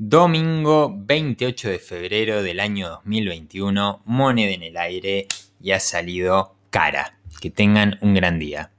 Domingo 28 de febrero del año 2021, moneda en el aire y ha salido cara. Que tengan un gran día.